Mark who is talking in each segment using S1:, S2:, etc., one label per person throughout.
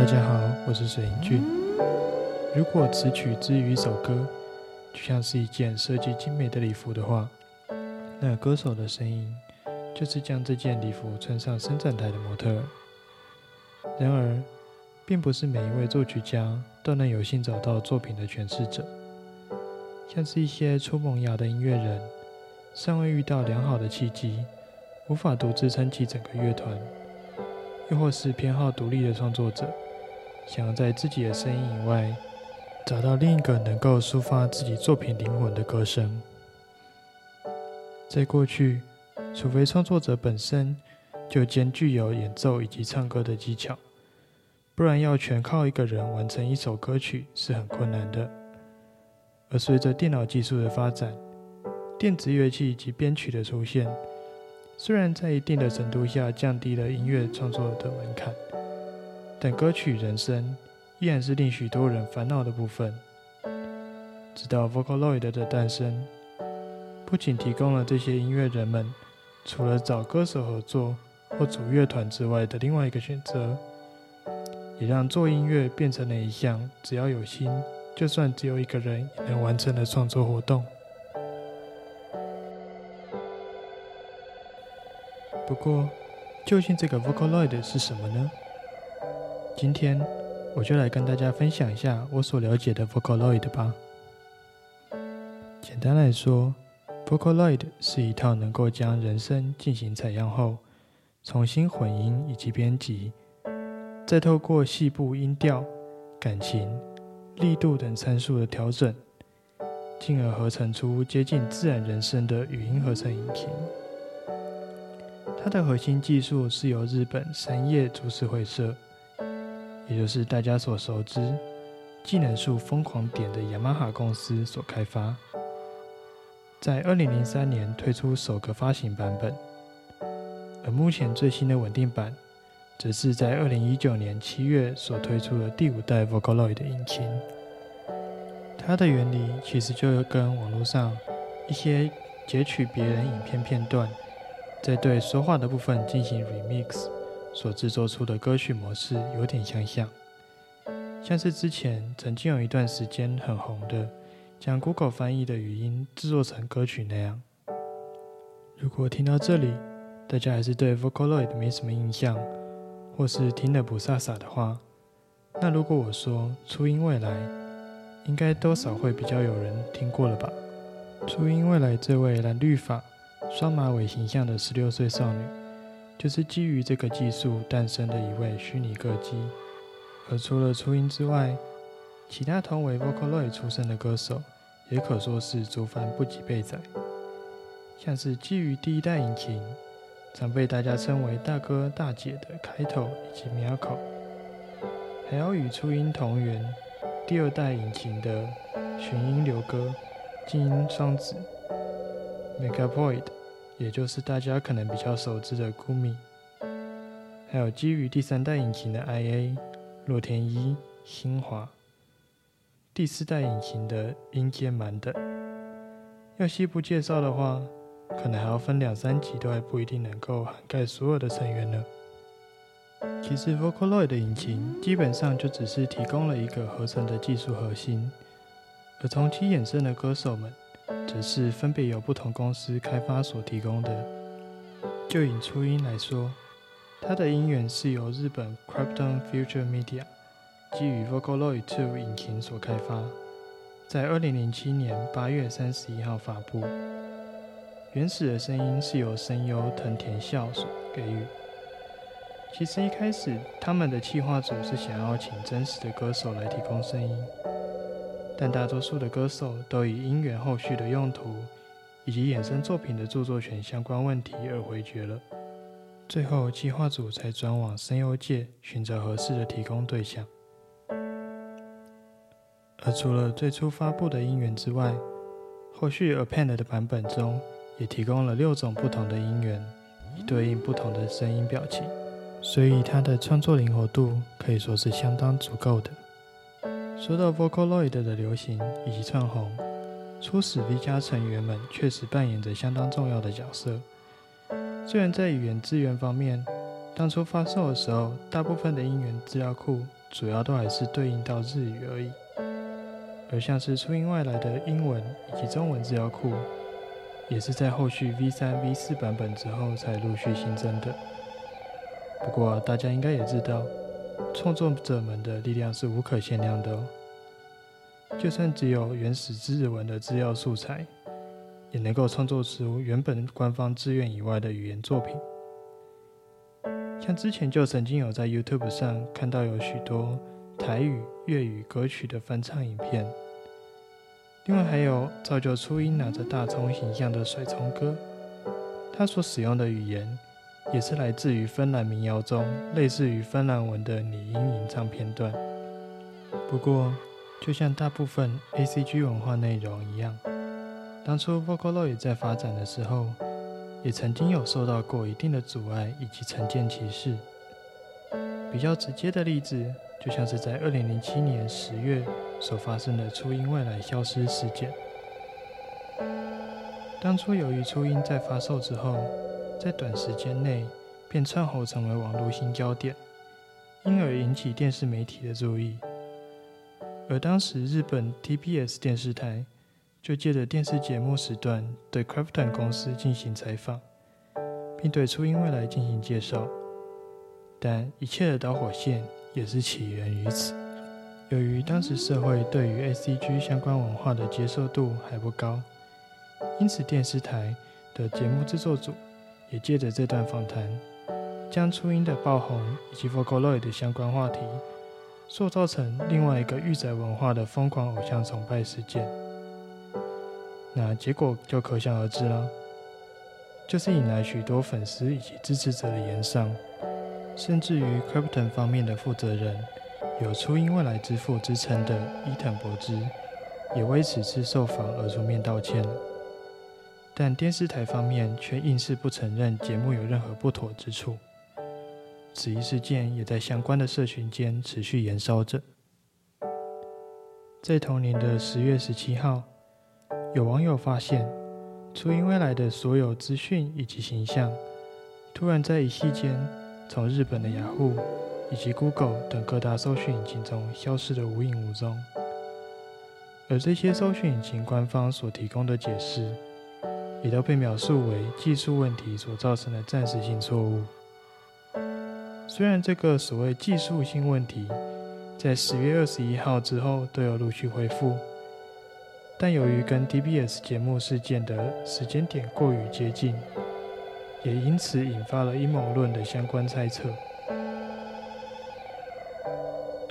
S1: 大家好，我是水银俊。如果词曲之于一首歌，就像是一件设计精美的礼服的话，那歌手的声音就是将这件礼服穿上伸展台的模特。然而，并不是每一位作曲家都能有幸找到作品的诠释者，像是一些初萌芽的音乐人，尚未遇到良好的契机，无法独自撑起整个乐团。又或是偏好独立的创作者，想要在自己的声音以外，找到另一个能够抒发自己作品灵魂的歌声。在过去，除非创作者本身就兼具有演奏以及唱歌的技巧，不然要全靠一个人完成一首歌曲是很困难的。而随着电脑技术的发展，电子乐器以及编曲的出现，虽然在一定的程度下降低了音乐创作的门槛，但歌曲人声依然是令许多人烦恼的部分。直到 Vocaloid 的诞生，不仅提供了这些音乐人们除了找歌手合作或组乐团之外的另外一个选择，也让做音乐变成了一项只要有心，就算只有一个人也能完成的创作活动。不过，究竟这个 Vocaloid 是什么呢？今天我就来跟大家分享一下我所了解的 Vocaloid 吧。简单来说，Vocaloid 是一套能够将人声进行采样后，重新混音以及编辑，再透过细部音调、感情、力度等参数的调整，进而合成出接近自然人声的语音合成引擎。它的核心技术是由日本三叶株式会社，也就是大家所熟知技能树疯狂点的雅马哈公司所开发，在二零零三年推出首个发行版本，而目前最新的稳定版，则是在二零一九年七月所推出的第五代 Vocaloid 的引擎。它的原理其实就跟网络上一些截取别人影片片段。在对说话的部分进行 remix 所制作出的歌曲模式有点相像，像是之前曾经有一段时间很红的，将 Google 翻译的语音制作成歌曲那样。如果听到这里，大家还是对 Vocaloid 没什么印象，或是听得不飒飒的话，那如果我说初音未来，应该多少会比较有人听过了吧？初音未来这位蓝绿发。双马尾形象的十六岁少女，就是基于这个技术诞生的一位虚拟歌姬。而除了初音之外，其他同为 Vocaloid 出身的歌手，也可说是竹凡不及备载。像是基于第一代引擎，常被大家称为大哥大姐的开头以及苗口，还有与初音同源第二代引擎的寻音流歌、静音双子 Megapoid。也就是大家可能比较熟知的 Gumi，还有基于第三代引擎的 IA、洛田一、新华，第四代引擎的音阶满等。要细部介绍的话，可能还要分两三集，都还不一定能够涵盖所有的成员呢。其实 Vocaloid 的引擎基本上就只是提供了一个合成的技术核心，而从其衍生的歌手们。则是分别由不同公司开发所提供的。就以初音来说，它的音源是由日本 Krypton Future Media 基于 Vocaloid 2引擎所开发，在二零零七年八月三十一号发布。原始的声音是由声优藤田孝所给予。其实一开始他们的企划组是想要请真实的歌手来提供声音。但大多数的歌手都以音源后续的用途以及衍生作品的著作权相关问题而回绝了。最后，计划组才转往声优界寻找合适的提供对象。而除了最初发布的音源之外，后续 Append 的版本中也提供了六种不同的音源，以对应不同的声音表情，所以它的创作灵活度可以说是相当足够的。说到 Vocaloid 的流行以及窜红，初始 V 加成员们确实扮演着相当重要的角色。虽然在语言资源方面当初发售的时候，大部分的音源资料库主要都还是对应到日语而已，而像是初音外来的英文以及中文资料库，也是在后续 V 三、V 四版本之后才陆续新增的。不过大家应该也知道，创作者们的力量是无可限量的哦。就算只有原始日文的资料素材，也能够创作出原本官方志愿以外的语言作品。像之前就曾经有在 YouTube 上看到有许多台语、粤语歌曲的翻唱影片，另外还有造就初音拿着大葱形象的甩葱歌，他所使用的语言也是来自于芬兰民谣中类似于芬兰文的拟音吟唱片段。不过，就像大部分 ACG 文化内容一样，当初 Vocaloid 在发展的时候。也曾经有受到过一定的阻碍以及成见歧视。比较直接的例子，就像是在二零零七年十月所发生的初音未来消失事件。当初由于初音在发售之后，在短时间内便窜红成为网络新焦点，因而引起电视媒体的注意。而当时日本 TBS 电视台。就借着电视节目时段对 Crafton 公司进行采访，并对初音未来进行介绍。但一切的导火线也是起源于此。由于当时社会对于 ACG 相关文化的接受度还不高，因此电视台的节目制作组也借着这段访谈，将初音的爆红以及 Vocaloid 的相关话题，塑造成另外一个御宅文化的疯狂偶像崇拜事件。那结果就可想而知了，就是引来许多粉丝以及支持者的言上，甚至于 c r y p t o n 方面的负责人，有初音未来之父之称的伊藤博之，也为此次受访而出面道歉。但电视台方面却硬是不承认节目有任何不妥之处，此一事件也在相关的社群间持续燃烧着。在同年的十月十七号。有网友发现，初音未来的所有资讯以及形象，突然在一夕间从日本的雅虎以及 Google 等各大搜寻引擎中消失得无影无踪。而这些搜寻引擎官方所提供的解释，也都被描述为技术问题所造成的暂时性错误。虽然这个所谓技术性问题，在十月二十一号之后都有陆续恢复。但由于跟 TBS 节目事件的时间点过于接近，也因此引发了阴谋论的相关猜测。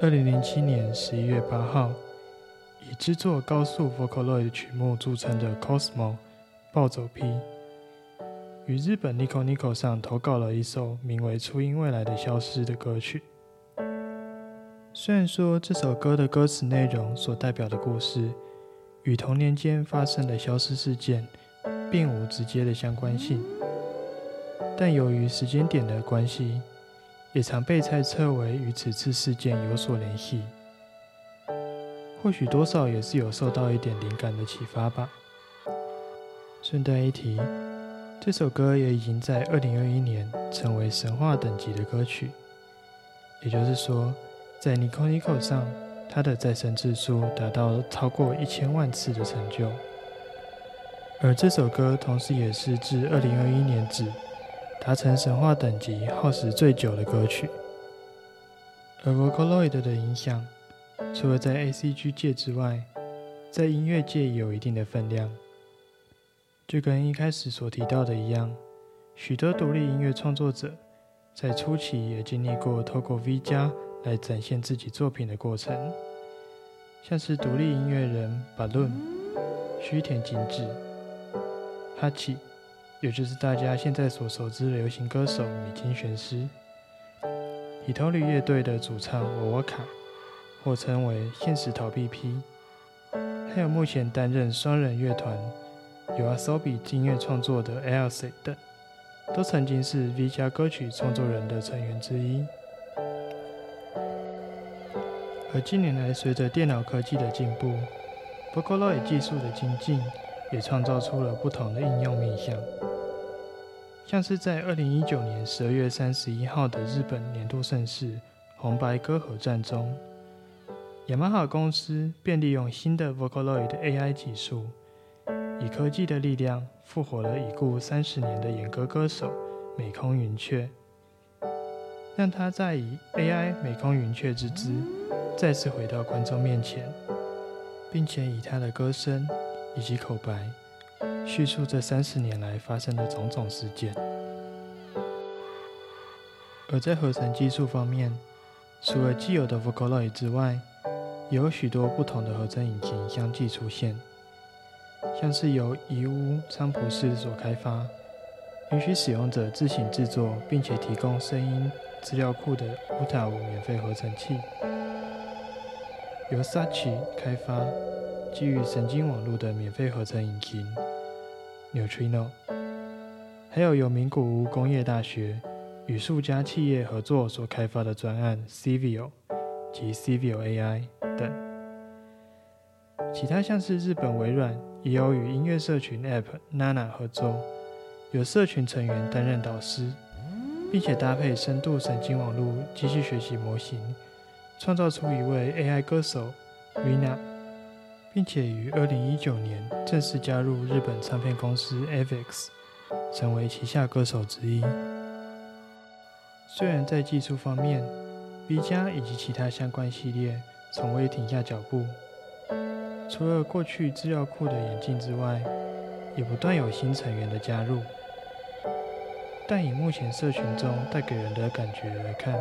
S1: 二零零七年十一月八号，以制作高速 Vocaloid 曲目著称的 Cosmo 暴走 P，与日本 Nico Nico 上投稿了一首名为《初音未来的消失》的歌曲。虽然说这首歌的歌词内容所代表的故事，与同年间发生的消失事件并无直接的相关性，但由于时间点的关系，也常被猜测为与此次事件有所联系。或许多少也是有受到一点灵感的启发吧。顺带一提，这首歌也已经在2021年成为神话等级的歌曲，也就是说，在 Nico Nico 上。它的再生次数达到了超过一千万次的成就，而这首歌同时也是自二零二一年止达成神话等级、耗时最久的歌曲。而 Vocaloid 的影响，除了在 ACG 界之外，在音乐界也有一定的分量。就跟一开始所提到的一样，许多独立音乐创作者在初期也经历过透过 V 加。来展现自己作品的过程，像是独立音乐人 Balloon、须田景子、哈奇，也就是大家现在所熟知的流行歌手米津玄师、以头里乐队的主唱我沃卡，或称为现实逃避 P，还有目前担任双人乐团有阿 s o b i 音乐创作的 e l s e 等，都曾经是 V 加歌曲创作人的成员之一。而近年来，随着电脑科技的进步，Vocaloid 技术的精进，也创造出了不同的应用面向。像是在二零一九年十二月三十一号的日本年度盛事红白歌合战中，雅马哈公司便利用新的 Vocaloid AI 技术，以科技的力量复活了已故三十年的演歌歌手美空云雀，让他再以 AI 美空云雀之姿再次回到观众面前，并且以他的歌声以及口白。叙述这三十年来发生的种种事件。而在合成技术方面，除了既有的 Vocaloid 之外，有许多不同的合成引擎相继出现，像是由宜屋仓蒲市所开发，允许使用者自行制作并且提供声音资料库的 Uta 五免费合成器；由 Sachi 开发，基于神经网络的免费合成引擎。Neutrino，还有由名古屋工业大学与数家企业合作所开发的专案 Civio 及 Civio AI 等，其他像是日本微软也有与音乐社群 App Nana 合作，有社群成员担任导师，并且搭配深度神经网络机器学习模型，创造出一位 AI 歌手 Rina。并且于二零一九年正式加入日本唱片公司 Avex，成为旗下歌手之一。虽然在技术方面，V 加以及其他相关系列从未停下脚步，除了过去资料库的演进之外，也不断有新成员的加入。但以目前社群中带给人的感觉来看，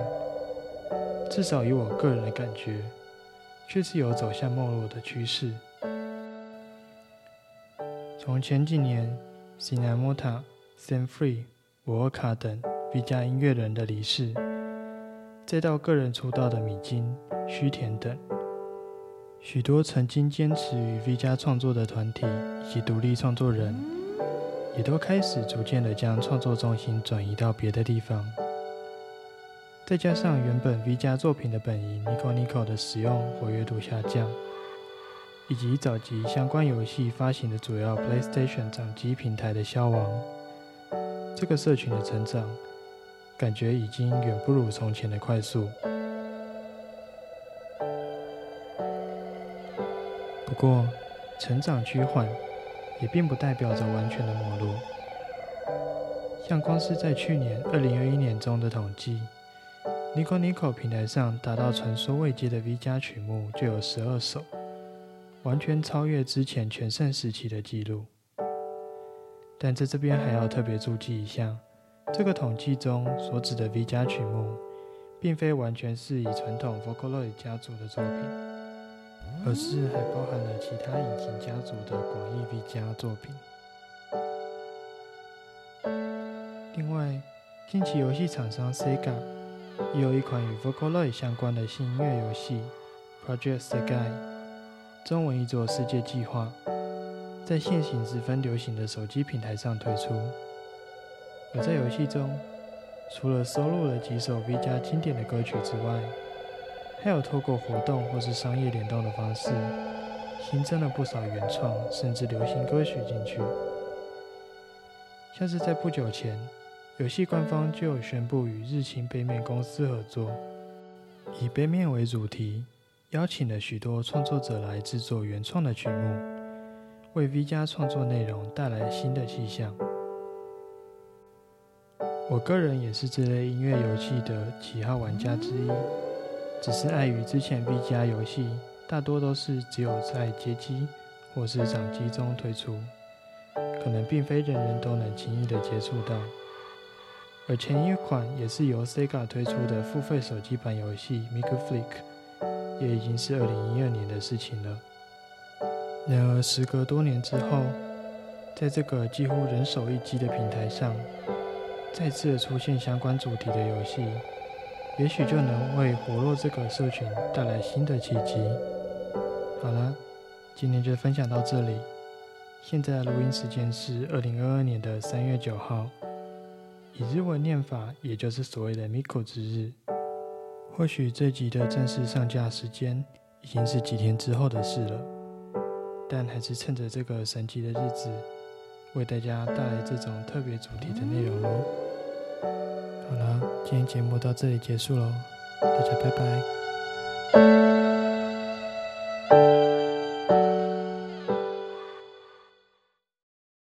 S1: 至少以我个人的感觉。却是有走向没落的趋势。从前几年 Sinamota、Sam Free、沃尔卡等 V 加音乐人的离世，再到个人出道的米津、须田等，许多曾经坚持与 V 加创作的团体以及独立创作人，也都开始逐渐的将创作重心转移到别的地方。再加上原本 V 加作品的本营 Nico Nico 的使用活跃度下降，以及早期相关游戏发行的主要 PlayStation 掌机平台的消亡，这个社群的成长感觉已经远不如从前的快速。不过，成长趋缓也并不代表着完全的没落。像光是在去年2021年中的统计。Nico Nico 平台上达到传说未接的 V 加曲目就有十二首，完全超越之前全盛时期的记录。但在这边还要特别注记一下，这个统计中所指的 V 加曲目，并非完全是以传统 Vocaloid 家族的作品，而是还包含了其他引擎家族的广义 V 加作品。另外，近期游戏厂商 Sega。也有一款与 Vocaloid 相关的新音乐游戏《Project Sky》，中文译作《世界计划》，在现行十分流行的手机平台上推出。而在游戏中，除了收录了几首 V 加经典的歌曲之外，还有透过活动或是商业联动的方式，新增了不少原创甚至流行歌曲进去，像是在不久前。游戏官方就宣布与日清杯面公司合作，以杯面为主题，邀请了许多创作者来制作原创的曲目，为 V 加创作内容带来新的气象。我个人也是这类音乐游戏的喜好玩家之一，只是碍于之前 V 加游戏大多都是只有在街机或是掌机中推出，可能并非人人都能轻易的接触到。而前一款也是由 Sega 推出的付费手机版游戏《Mega Flick》，也已经是二零一二年的事情了。然而，时隔多年之后，在这个几乎人手一机的平台上，再次出现相关主题的游戏，也许就能为活络这个社群带来新的契机。好了，今天就分享到这里。现在录音时间是二零二二年的三月九号。以日文念法，也就是所谓的 Miko 之日。或许这集的正式上架时间已经是几天之后的事了，但还是趁着这个神奇的日子，为大家带来这种特别主题的内容喽。好了，今天节目到这里结束喽，大家拜拜。